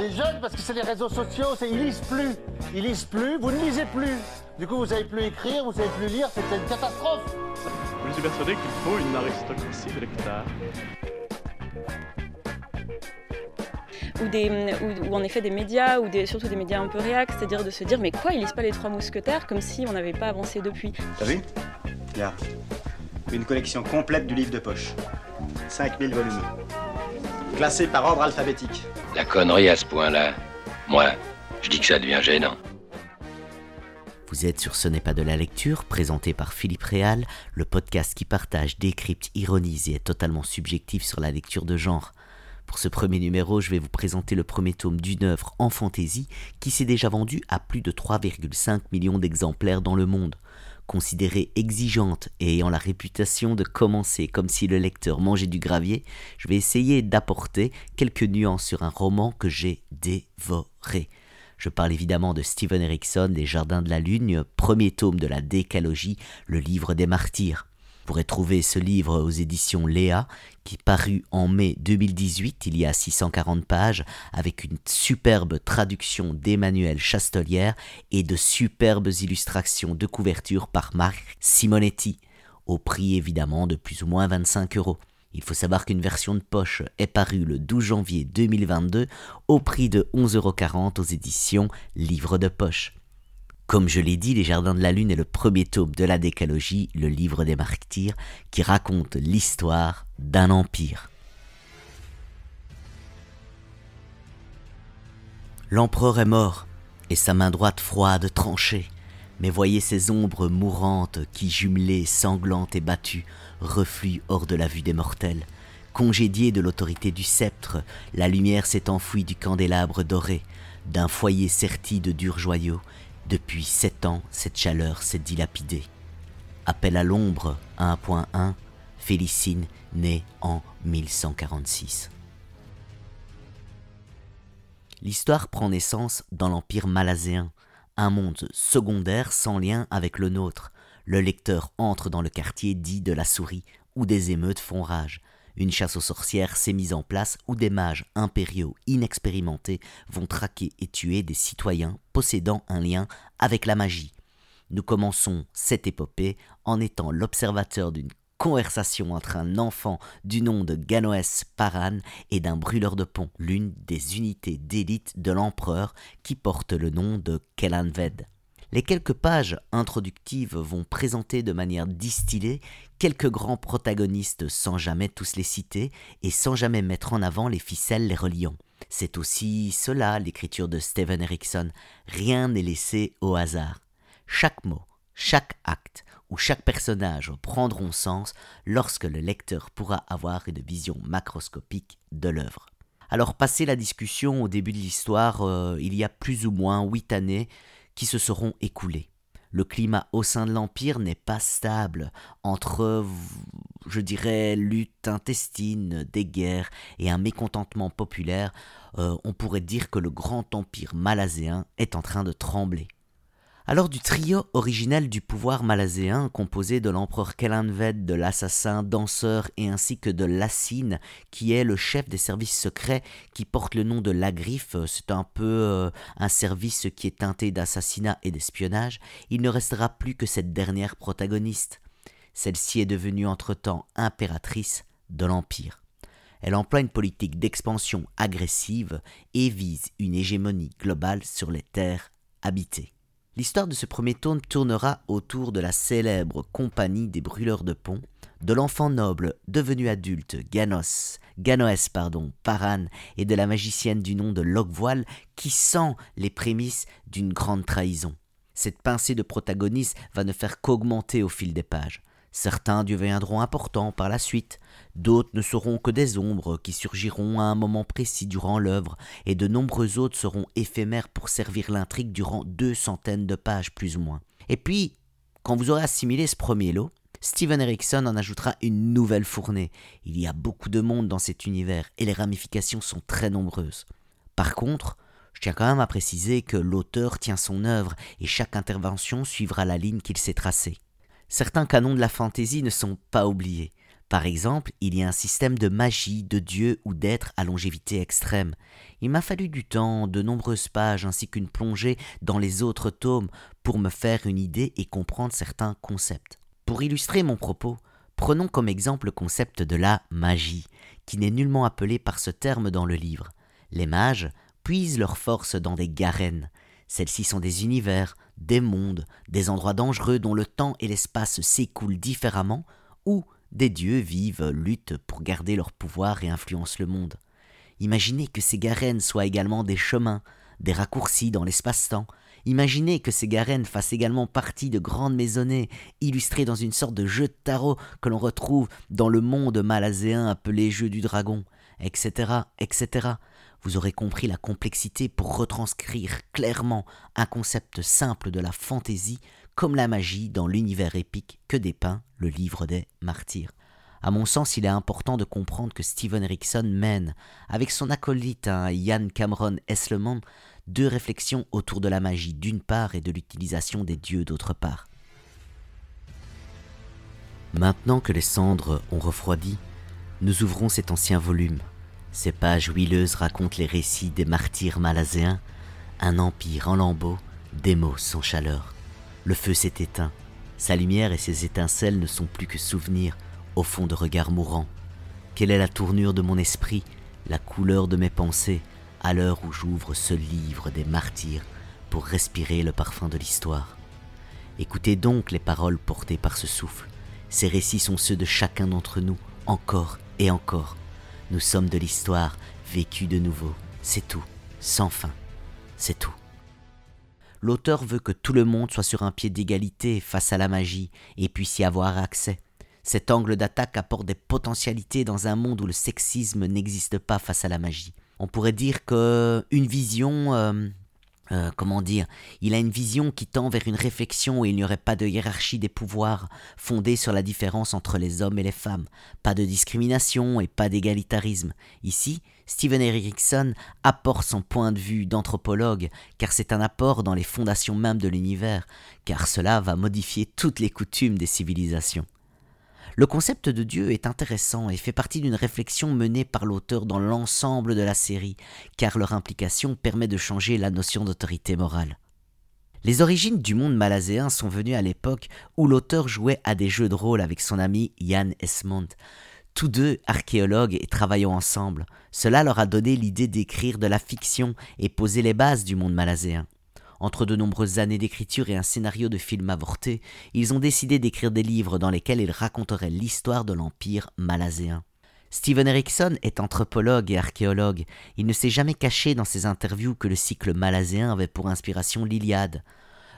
Les jeunes, parce que c'est les réseaux sociaux, c'est, ils lisent plus. Ils lisent plus, vous ne lisez plus. Du coup, vous savez plus écrire, vous savez plus lire, c'est une catastrophe. Je suis persuadé qu'il faut une aristocratie de lecteurs. ou, des, ou, en effet des médias, ou des, surtout des médias un peu réacs, c'est-à-dire de se dire mais quoi, ils lisent pas les trois mousquetaires comme si on n'avait pas avancé depuis. T'as vu? Regarde. Une collection complète du livre de poche. 5000 volumes. Classé par ordre alphabétique. La connerie à ce point-là, moi, je dis que ça devient gênant. Vous êtes sur Ce n'est pas de la lecture, présenté par Philippe Réal, le podcast qui partage, décrypte, ironise et est totalement subjectif sur la lecture de genre. Pour ce premier numéro, je vais vous présenter le premier tome d'une œuvre en fantaisie qui s'est déjà vendue à plus de 3,5 millions d'exemplaires dans le monde. Considérée exigeante et ayant la réputation de commencer comme si le lecteur mangeait du gravier, je vais essayer d'apporter quelques nuances sur un roman que j'ai dévoré. Je parle évidemment de Stephen Erickson, Les Jardins de la Lune, premier tome de la décalogie, le livre des martyrs pourrez trouver ce livre aux éditions Léa, qui parut en mai 2018, il y a 640 pages, avec une superbe traduction d'Emmanuel Chastelière et de superbes illustrations de couverture par Marc Simonetti, au prix évidemment de plus ou moins 25 euros. Il faut savoir qu'une version de poche est parue le 12 janvier 2022 au prix de 11,40 euros aux éditions Livre de poche. Comme je l'ai dit, Les Jardins de la Lune est le premier tome de la décalogie, le livre des martyrs, qui raconte l'histoire d'un empire. L'empereur est mort, et sa main droite froide tranchée. Mais voyez ces ombres mourantes qui, jumelées, sanglantes et battues, refluent hors de la vue des mortels. Congédié de l'autorité du sceptre, la lumière s'est enfouie du candélabre doré, d'un foyer serti de durs joyaux, depuis sept ans, cette chaleur s'est dilapidée. Appel à l'ombre 1.1, Félicine née en 1146. L'histoire prend naissance dans l'Empire malazéen, un monde secondaire sans lien avec le nôtre. Le lecteur entre dans le quartier dit de la souris, où des émeutes font rage. Une chasse aux sorcières s'est mise en place où des mages impériaux inexpérimentés vont traquer et tuer des citoyens possédant un lien avec la magie. Nous commençons cette épopée en étant l'observateur d'une conversation entre un enfant du nom de Ganoès Paran et d'un brûleur de pont, l'une des unités d'élite de l'empereur qui porte le nom de Kelanved. Les quelques pages introductives vont présenter de manière distillée quelques grands protagonistes sans jamais tous les citer et sans jamais mettre en avant les ficelles les reliant. C'est aussi cela l'écriture de Steven Erickson. Rien n'est laissé au hasard. Chaque mot, chaque acte ou chaque personnage prendront sens lorsque le lecteur pourra avoir une vision macroscopique de l'œuvre. Alors, passé la discussion au début de l'histoire, euh, il y a plus ou moins huit années, qui se seront écoulés. Le climat au sein de l'Empire n'est pas stable entre, je dirais, lutte intestine, des guerres et un mécontentement populaire. Euh, on pourrait dire que le grand empire malazéen est en train de trembler. Alors du trio originel du pouvoir malazéen, composé de l'empereur Kelanved, de l'assassin, danseur et ainsi que de Lassine, qui est le chef des services secrets qui porte le nom de Lagriffe, c'est un peu euh, un service qui est teinté d'assassinat et d'espionnage, il ne restera plus que cette dernière protagoniste. Celle-ci est devenue entre-temps impératrice de l'Empire. Elle emploie une politique d'expansion agressive et vise une hégémonie globale sur les terres habitées. L'histoire de ce premier tome tournera autour de la célèbre compagnie des brûleurs de pont, de l'enfant noble devenu adulte Ganoès pardon, Paran et de la magicienne du nom de Logvoile qui sent les prémices d'une grande trahison. Cette pincée de protagonistes va ne faire qu'augmenter au fil des pages. Certains deviendront importants par la suite, d'autres ne seront que des ombres qui surgiront à un moment précis durant l'œuvre, et de nombreux autres seront éphémères pour servir l'intrigue durant deux centaines de pages plus ou moins. Et puis, quand vous aurez assimilé ce premier lot, Steven Erickson en ajoutera une nouvelle fournée. Il y a beaucoup de monde dans cet univers, et les ramifications sont très nombreuses. Par contre, je tiens quand même à préciser que l'auteur tient son œuvre, et chaque intervention suivra la ligne qu'il s'est tracée. Certains canons de la fantaisie ne sont pas oubliés. Par exemple, il y a un système de magie, de dieux ou d'êtres à longévité extrême. Il m'a fallu du temps, de nombreuses pages ainsi qu'une plongée dans les autres tomes pour me faire une idée et comprendre certains concepts. Pour illustrer mon propos, prenons comme exemple le concept de la magie, qui n'est nullement appelé par ce terme dans le livre. Les mages puisent leur force dans des garennes. Celles-ci sont des univers, des mondes, des endroits dangereux dont le temps et l'espace s'écoulent différemment, où des dieux vivent, luttent pour garder leur pouvoir et influencent le monde. Imaginez que ces garennes soient également des chemins, des raccourcis dans l'espace-temps. Imaginez que ces garennes fassent également partie de grandes maisonnées, illustrées dans une sorte de jeu de tarot que l'on retrouve dans le monde malaséen appelé jeu du dragon, etc., etc. Vous aurez compris la complexité pour retranscrire clairement un concept simple de la fantaisie comme la magie dans l'univers épique que dépeint le livre des martyrs. À mon sens, il est important de comprendre que Steven Erickson mène, avec son acolyte hein, Ian Cameron Eslemont, deux réflexions autour de la magie d'une part et de l'utilisation des dieux d'autre part. Maintenant que les cendres ont refroidi, nous ouvrons cet ancien volume. Ces pages huileuses racontent les récits des martyrs malaséens, un empire en lambeaux, des mots sans chaleur. Le feu s'est éteint, sa lumière et ses étincelles ne sont plus que souvenirs, au fond de regards mourants. Quelle est la tournure de mon esprit, la couleur de mes pensées, à l'heure où j'ouvre ce livre des martyrs pour respirer le parfum de l'histoire? Écoutez donc les paroles portées par ce souffle. Ces récits sont ceux de chacun d'entre nous, encore et encore. Nous sommes de l'histoire, vécue de nouveau. C'est tout, sans fin. C'est tout. L'auteur veut que tout le monde soit sur un pied d'égalité face à la magie et puisse y avoir accès. Cet angle d'attaque apporte des potentialités dans un monde où le sexisme n'existe pas face à la magie. On pourrait dire que une vision euh, euh, comment dire, il a une vision qui tend vers une réflexion où il n'y aurait pas de hiérarchie des pouvoirs fondée sur la différence entre les hommes et les femmes, pas de discrimination et pas d'égalitarisme. Ici, Steven Erickson apporte son point de vue d'anthropologue, car c'est un apport dans les fondations mêmes de l'univers, car cela va modifier toutes les coutumes des civilisations. Le concept de Dieu est intéressant et fait partie d'une réflexion menée par l'auteur dans l'ensemble de la série, car leur implication permet de changer la notion d'autorité morale. Les origines du monde malaséen sont venues à l'époque où l'auteur jouait à des jeux de rôle avec son ami Jan Esmond. Tous deux archéologues et travaillant ensemble, cela leur a donné l'idée d'écrire de la fiction et poser les bases du monde malaséen. Entre de nombreuses années d'écriture et un scénario de film avorté, ils ont décidé d'écrire des livres dans lesquels ils raconteraient l'histoire de l'Empire malaséen. Steven Erickson est anthropologue et archéologue. Il ne s'est jamais caché dans ses interviews que le cycle malaséen avait pour inspiration l'Iliade.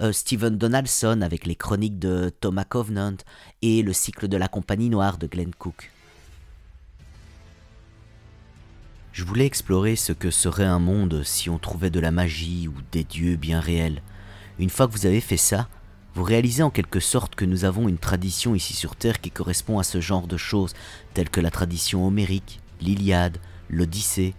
Euh, Steven Donaldson avec les chroniques de Thomas Covenant et le cycle de la Compagnie Noire de Glenn Cook. Je voulais explorer ce que serait un monde si on trouvait de la magie ou des dieux bien réels. Une fois que vous avez fait ça, vous réalisez en quelque sorte que nous avons une tradition ici sur Terre qui correspond à ce genre de choses, telles que la tradition homérique, l'Iliade, l'Odyssée,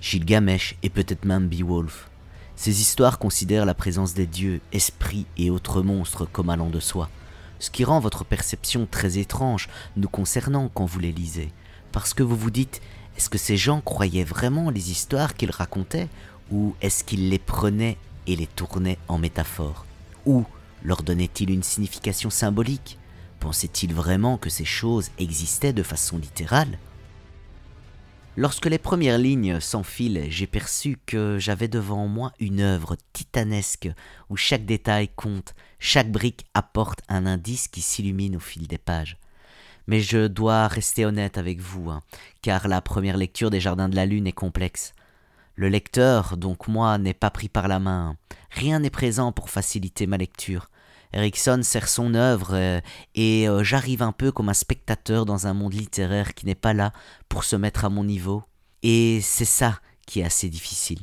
Gilgamesh et peut-être même Beowulf. Ces histoires considèrent la présence des dieux, esprits et autres monstres comme allant de soi, ce qui rend votre perception très étrange nous concernant quand vous les lisez, parce que vous vous dites est-ce que ces gens croyaient vraiment les histoires qu'ils racontaient ou est-ce qu'ils les prenaient et les tournaient en métaphores Ou leur donnaient-ils une signification symbolique? Pensaient-ils vraiment que ces choses existaient de façon littérale? Lorsque les premières lignes s'enfilent, j'ai perçu que j'avais devant moi une œuvre titanesque où chaque détail compte, chaque brique apporte un indice qui s'illumine au fil des pages. Mais je dois rester honnête avec vous, hein, car la première lecture des Jardins de la Lune est complexe. Le lecteur, donc moi, n'est pas pris par la main. Rien n'est présent pour faciliter ma lecture. Erickson sert son œuvre euh, et euh, j'arrive un peu comme un spectateur dans un monde littéraire qui n'est pas là pour se mettre à mon niveau. Et c'est ça qui est assez difficile.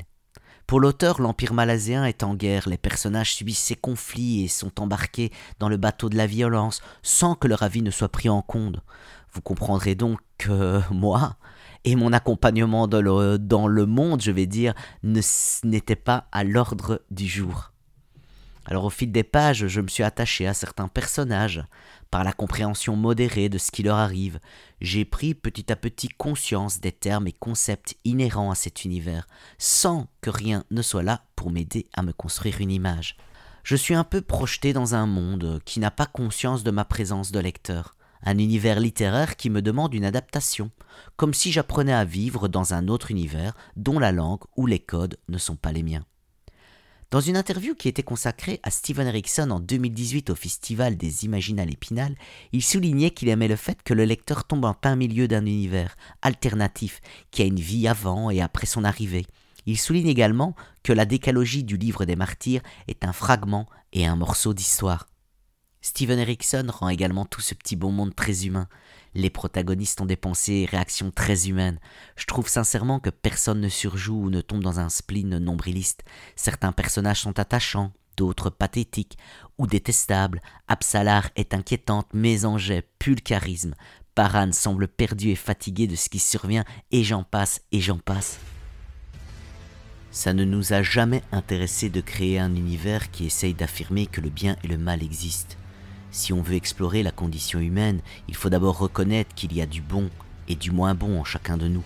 Pour l'auteur, l'Empire malaséen est en guerre, les personnages subissent ces conflits et sont embarqués dans le bateau de la violence sans que leur avis ne soit pris en compte. Vous comprendrez donc que moi et mon accompagnement dans le, monde, je vais dire, n'était pas à l'ordre du jour. Alors au fil des pages, je me suis attaché à certains personnages. Par la compréhension modérée de ce qui leur arrive, j'ai pris petit à petit conscience des termes et concepts inhérents à cet univers, sans que rien ne soit là pour m'aider à me construire une image. Je suis un peu projeté dans un monde qui n'a pas conscience de ma présence de lecteur, un univers littéraire qui me demande une adaptation, comme si j'apprenais à vivre dans un autre univers dont la langue ou les codes ne sont pas les miens. Dans une interview qui était consacrée à Steven Erickson en 2018 au Festival des Imaginales Épinal, il soulignait qu'il aimait le fait que le lecteur tombe en plein milieu d'un univers alternatif qui a une vie avant et après son arrivée. Il souligne également que la décalogie du livre des martyrs est un fragment et un morceau d'histoire. Steven Erickson rend également tout ce petit bon monde très humain. Les protagonistes ont des pensées et réactions très humaines. Je trouve sincèrement que personne ne surjoue ou ne tombe dans un spleen nombriliste. Certains personnages sont attachants, d'autres pathétiques ou détestables. Absalar est inquiétante, mais Angers pue le charisme. Paran semble perdu et fatigué de ce qui survient, et j'en passe, et j'en passe. Ça ne nous a jamais intéressé de créer un univers qui essaye d'affirmer que le bien et le mal existent. Si on veut explorer la condition humaine, il faut d'abord reconnaître qu'il y a du bon et du moins bon en chacun de nous.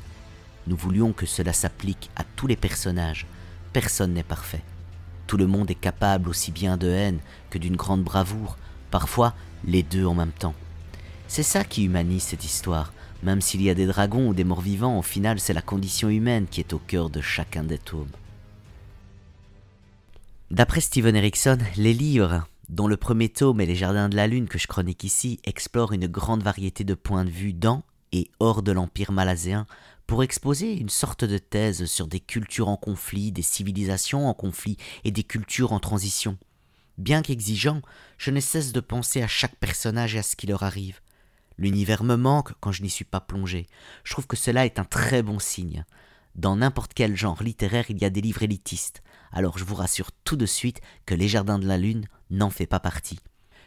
Nous voulions que cela s'applique à tous les personnages. Personne n'est parfait. Tout le monde est capable aussi bien de haine que d'une grande bravoure, parfois les deux en même temps. C'est ça qui humanise cette histoire. Même s'il y a des dragons ou des morts vivants, au final c'est la condition humaine qui est au cœur de chacun des tomes. D'après Steven Erickson, les livres, dont le premier tome et les Jardins de la Lune que je chronique ici explorent une grande variété de points de vue dans et hors de l'Empire malaséen pour exposer une sorte de thèse sur des cultures en conflit, des civilisations en conflit et des cultures en transition. Bien qu'exigeant, je ne cesse de penser à chaque personnage et à ce qui leur arrive. L'univers me manque quand je n'y suis pas plongé. Je trouve que cela est un très bon signe. Dans n'importe quel genre littéraire, il y a des livres élitistes. Alors je vous rassure tout de suite que Les Jardins de la Lune n'en fait pas partie.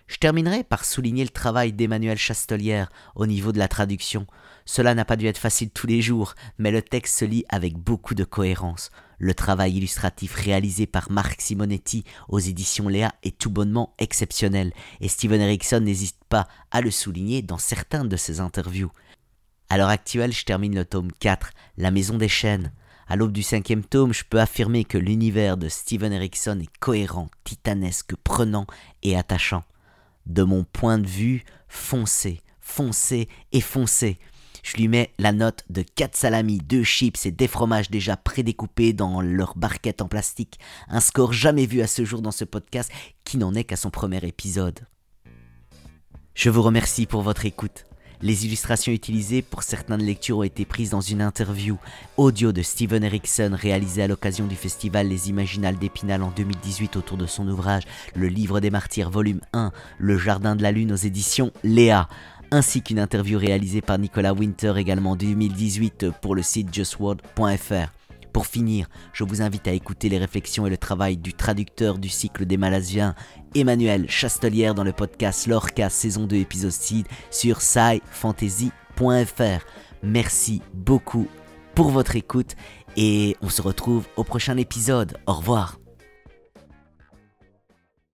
Je terminerai par souligner le travail d'Emmanuel Chastelière au niveau de la traduction. Cela n'a pas dû être facile tous les jours, mais le texte se lit avec beaucoup de cohérence. Le travail illustratif réalisé par Marc Simonetti aux éditions Léa est tout bonnement exceptionnel, et Steven Erickson n'hésite pas à le souligner dans certains de ses interviews. À l'heure actuelle, je termine le tome 4, La Maison des Chênes. À l'aube du cinquième tome, je peux affirmer que l'univers de Steven Erickson est cohérent, titanesque, prenant et attachant. De mon point de vue, foncé, foncé et foncé. Je lui mets la note de 4 salamis, 2 chips et des fromages déjà prédécoupés dans leur barquette en plastique. Un score jamais vu à ce jour dans ce podcast qui n'en est qu'à son premier épisode. Je vous remercie pour votre écoute. Les illustrations utilisées pour certaines lectures ont été prises dans une interview audio de Steven Erickson réalisée à l'occasion du festival Les Imaginales d'Épinal en 2018 autour de son ouvrage Le Livre des Martyrs volume 1, Le Jardin de la Lune aux éditions Léa ainsi qu'une interview réalisée par Nicolas Winter également en 2018 pour le site justworld.fr. Pour finir, je vous invite à écouter les réflexions et le travail du traducteur du cycle des Malasiens, Emmanuel Chastelière, dans le podcast Lorca saison 2 épisode 6 sur scifantasy.fr. Merci beaucoup pour votre écoute et on se retrouve au prochain épisode. Au revoir.